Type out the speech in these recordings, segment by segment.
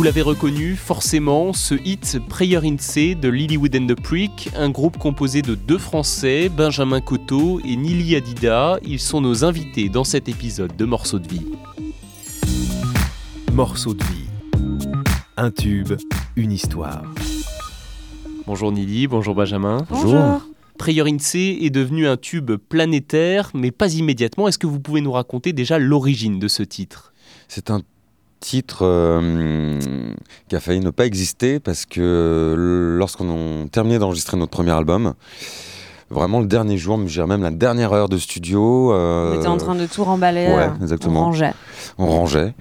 Vous l'avez reconnu, forcément, ce hit Prayer in C de Lilywood and the Prick, un groupe composé de deux Français, Benjamin Coteau et Nili Adida. Ils sont nos invités dans cet épisode de Morceaux de vie. Morceaux de vie. Un tube, une histoire. Bonjour Nili, bonjour Benjamin. Bonjour. Prayer in C est devenu un tube planétaire, mais pas immédiatement. Est-ce que vous pouvez nous raconter déjà l'origine de ce titre? C'est un titre euh, qui a failli ne pas exister parce que lorsqu'on a terminé d'enregistrer notre premier album, vraiment le dernier jour, j'ai même la dernière heure de studio. Euh, on était en train de tout remballer. Ouais, exactement. On rangeait. On rangeait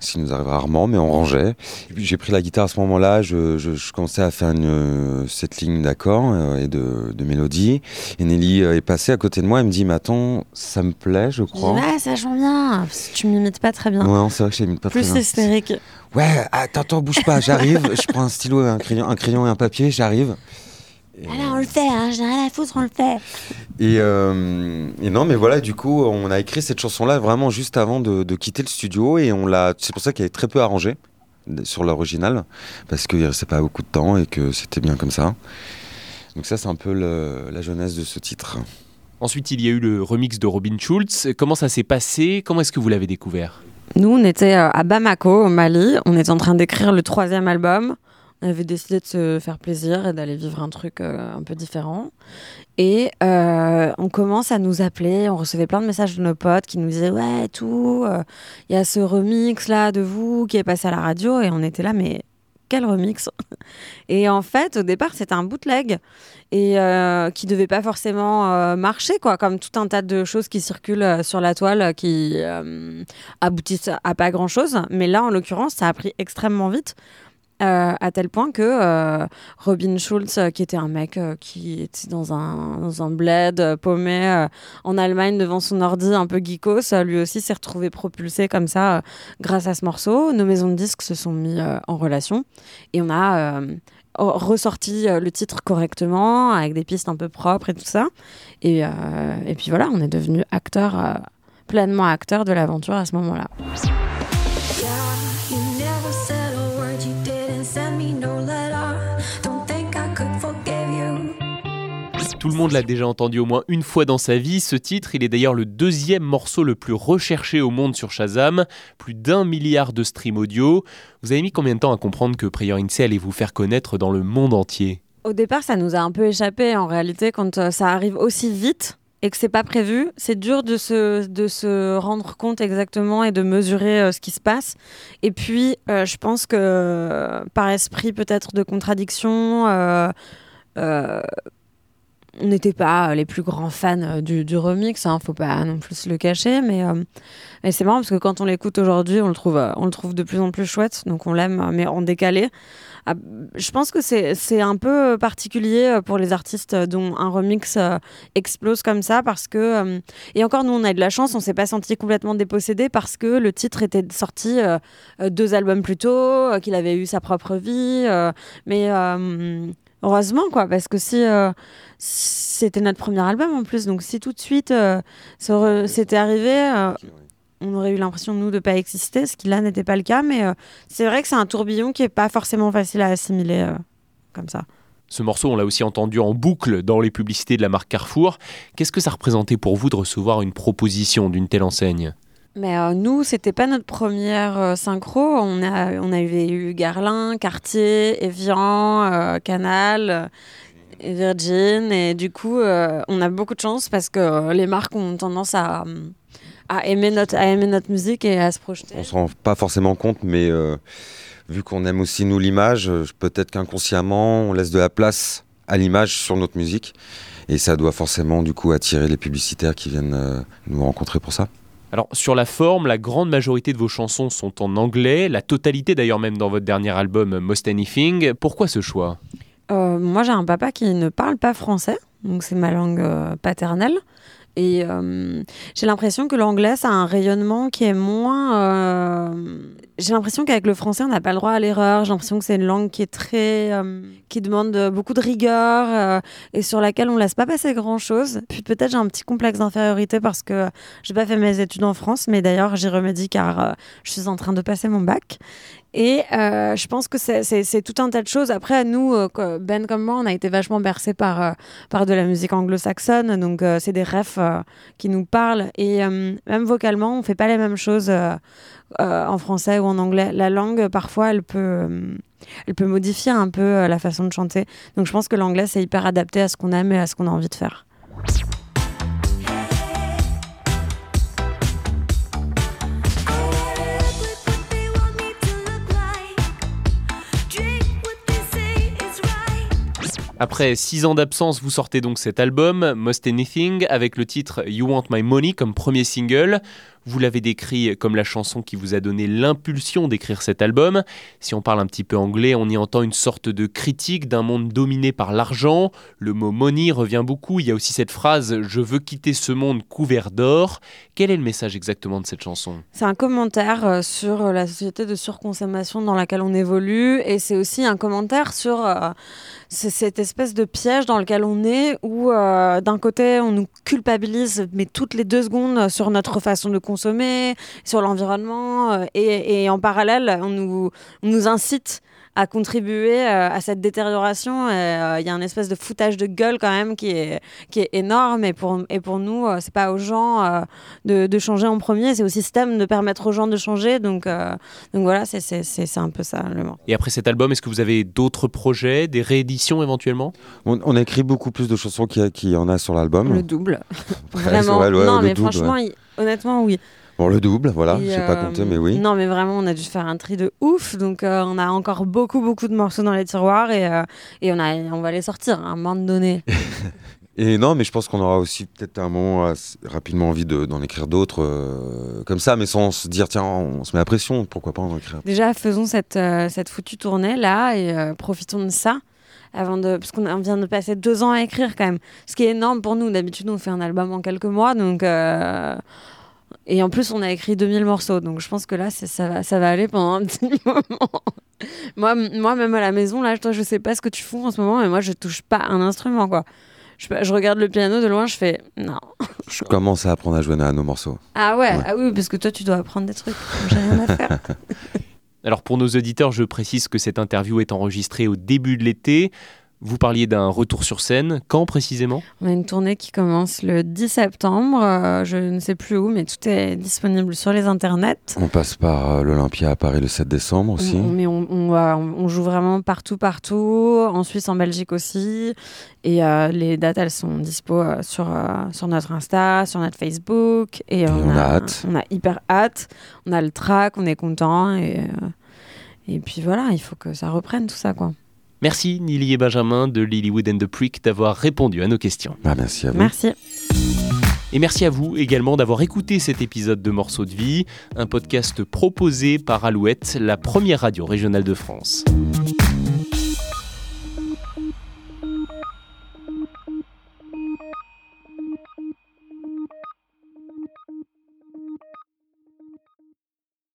ce qui nous arrive rarement, mais on rangeait. J'ai pris la guitare à ce moment-là, je, je, commençais à faire une, cette ligne d'accords euh, et de, de mélodies. Et Nelly euh, est passée à côté de moi, elle me dit, mais attends, ça me plaît, je crois. ouais, ça joue bien, tu m'imites pas très bien. Ouais, c'est vrai que je t'imite pas très bien. Plus hystérique. Ouais, attends, attends, bouge pas, j'arrive, je prends un stylo, un crayon, un crayon et un papier, j'arrive. Ah on le fait, hein, j'ai rien à foutre, on le fait. Euh, et, non, mais voilà, du coup, on a écrit cette chanson-là vraiment juste avant de, quitter le studio et on l'a. C'est pour ça qu'elle est très peu arrangée sur l'original parce qu'il ne restait pas beaucoup de temps et que c'était bien comme ça. Donc ça, c'est un peu la jeunesse de ce titre. Ensuite, il y a eu le remix de Robin Schulz. Comment ça s'est passé? Comment est-ce que vous l'avez découvert? Nous, on était euh, à Bamako, au Mali. On était en train d'écrire le troisième album. Avait décidé de se faire plaisir et d'aller vivre un truc euh, un peu différent. Et euh, on commence à nous appeler, on recevait plein de messages de nos potes qui nous disaient Ouais, tout, euh, il y a ce remix là de vous qui est passé à la radio. Et on était là, mais quel remix? Et en fait, au départ, c'était un bootleg et qui devait pas forcément marcher, quoi, comme tout un tas de choses qui circulent sur la toile qui aboutissent à pas grand chose. Mais là, en l'occurrence, ça a pris extrêmement vite. Euh, à tel point que euh, Robin Schulz, euh, qui était un mec qui était dans un, dans un bled paumé en Allemagne devant son ordi un peu geekos, lui aussi s'est retrouvé propulsé comme ça grâce à ce morceau. Nos maisons de disques se sont mis en relation et on a ressorti le titre correctement avec des pistes un peu propres et tout ça. Et, et puis voilà, on est devenu acteur, pleinement acteur de l'aventure à ce moment-là. Tout le monde l'a déjà entendu au moins une fois dans sa vie. Ce titre, il est d'ailleurs le deuxième morceau le plus recherché au monde sur Shazam. Plus d'un milliard de streams audio. Vous avez mis combien de temps à comprendre que Prayer in allait vous faire connaître dans le monde entier? Au départ, ça nous a un peu échappé. En réalité, quand euh, ça arrive aussi vite, et que c'est pas prévu, c'est dur de se, de se rendre compte exactement et de mesurer euh, ce qui se passe. Et puis, euh, je pense que par esprit peut-être de contradiction, on n'était pas les plus grands fans euh, du, remix, hein, faut pas non plus le cacher, mais, euh, c'est marrant parce que quand on l'écoute aujourd'hui, on le trouve, euh, on le trouve de plus en plus chouette, donc on l'aime, mais en décalé. Ah, je pense que c'est un peu particulier pour les artistes dont un remix explose comme ça parce que et encore nous on a de la chance, on s'est pas senti complètement dépossédé parce que le titre était sorti deux albums plus tôt, qu'il avait eu sa propre vie, mais heureusement quoi parce que si c'était notre premier album en plus, donc si tout de suite euh, c'était arrivé, euh, on aurait eu l'impression nous de pas exister, ce qui là n'était pas le cas. Mais euh, c'est vrai que c'est un tourbillon qui est pas forcément facile à assimiler comme ça. Ce morceau, on l'a aussi entendu en boucle dans les publicités de la marque Carrefour. Qu'est-ce que ça représentait pour vous de recevoir une proposition d'une telle enseigne? Mais nous, c'était pas notre première synchro. On a, on avait eu Garlin, Cartier, Evian, Canal. Virgin. Et du coup, euh, on a beaucoup de chance parce que euh, les marques ont tendance à, à, aimer notre, à aimer notre musique et à se projeter. On se rend pas forcément compte, mais euh, vu qu'on aime aussi nous l'image, peut-être qu'inconsciemment, on laisse de la place à l'image sur notre musique. Et ça doit forcément du coup attirer les publicitaires qui viennent nous rencontrer pour ça. Alors sur la forme, la grande majorité de vos chansons sont en anglais, la totalité d'ailleurs même dans votre dernier album Most Anything. Pourquoi ce choix? Euh, moi, j'ai un papa qui ne parle pas français, donc c'est ma langue euh, paternelle. Et euh, j'ai l'impression que l'anglais, ça a un rayonnement qui est moins. J'ai l'impression qu'avec le français, on n'a pas le droit à l'erreur. J'ai l'impression que c'est une langue qui est très. qui demande beaucoup de rigueur et sur laquelle on laisse pas passer grand chose. Puis peut-être j'ai un petit complexe d'infériorité parce que j'ai pas fait mes études en France, mais d'ailleurs j'y remédie car je suis en train de passer mon bac. Et euh, je pense que c'est- tout un tas de choses. Après, nous, euh, Ben comme moi, on a été vachement bercés par, euh, par de la musique anglo-saxonne. Donc, euh, c'est des refs euh, qui nous parlent. Et euh, même vocalement, on fait pas les mêmes choses euh, euh, en français en anglais. La langue, parfois, elle peut, euh, elle peut modifier un peu euh, la façon de chanter. Donc, je pense que l'anglais, c'est hyper adapté à ce qu'on aime et à ce qu'on a envie de faire. Après six ans d'absence, vous sortez donc cet album, Most Anything, avec le titre You Want My Money comme premier single. Vous l'avez décrit comme la chanson qui vous a donné l'impulsion d'écrire cet album. Si on parle un petit peu anglais, on y entend une sorte de critique d'un monde dominé par l'argent. Le mot money revient beaucoup. Il y a aussi cette phrase Je veux quitter ce monde couvert d'or. Quel est le message exactement de cette chanson? C'est un commentaire euh, sur la société de surconsommation dans laquelle on évolue et c'est aussi un commentaire sur euh, cette espèce de piège dans lequel on est où euh, d'un côté on nous culpabilise mais toutes les deux secondes sur notre façon de consommer, sur l'environnement euh, et, en parallèle on nous incite à contribuer euh, à cette détérioration. Euh, Il y a un espèce de foutage de gueule quand même qui est, qui est énorme. Et pour, et pour nous, euh, c'est pas aux gens euh, de, de changer en premier, c'est au système de permettre aux gens de changer. Donc, euh, donc voilà, c'est- c'est c'est- c'est un peu ça le mot. Et après cet album, est-ce que vous avez d'autres projets, des rééditions éventuellement? On, on a écrit beaucoup plus de chansons qu'il y, a- en a sur l'album. Le double. Vraiment. c'est vrai, ouais, non, le mais double, franchement, ouais. il- honnêtement, oui. Bon, le double, voilà, Et, j'ai pas euh, compté, mais oui. Non, mais vraiment, on a dû faire un tri de ouf. Donc, euh, on a encore beaucoup, beaucoup de morceaux dans les tiroirs et, euh, et on, a, on va les sortir à un moment donné. Et non, mais je pense qu'on aura aussi peut-être un moment rapidement envie de- d'en écrire d'autres euh, comme ça, mais sans se dire tiens, on se met la pression, pourquoi pas en écrire. Déjà, faisons cette, euh, cette foutue tournée là et euh, profitons de ça. Avant de, parce qu'on vient de passer deux ans à écrire quand même. Ce qui est énorme pour nous. D'habitude, on fait un album en quelques mois. Donc, euh, et en plus, on a écrit 2000 morceaux. Donc, je pense que là, ça va, ça va aller pendant un petit moment. moi, moi, même à la maison, là, toi, je sais pas ce que tu fous en ce moment, mais moi, je touche pas un instrument, quoi. Je, je regarde le piano de loin, je fais non. Je commence à apprendre à jouer à nos morceaux. Ah ouais, Ouais. ah oui, parce que toi, tu dois apprendre des trucs. J'ai rien à faire. Alors pour nos auditeurs, je précise que cette interview est enregistrée au début de l'été. Vous parliez d'un retour sur scène. Quand précisément? On a une tournée qui commence le 10 septembre. euh, je ne sais plus où, mais tout est disponible sur les internets. On passe par euh, l'Olympia à Paris le 7 décembre aussi. On, mais on, on, va- on joue vraiment partout, partout, en Suisse, en Belgique aussi. Et euh, les dates, elles sont dispo euh, sur, euh, sur notre Insta, sur notre Facebook. Et, on a hâte. On a hyper hâte. On a le track, on est content. Et, euh, et puis voilà, il faut que ça reprenne tout ça, quoi. Merci Nili et Benjamin de Lilywood and the Prick d'avoir répondu à nos questions. Ah, merci à vous. Merci. Et merci à vous également d'avoir écouté cet épisode de Morceaux de vie, un podcast proposé par Alouette, la première radio régionale de France.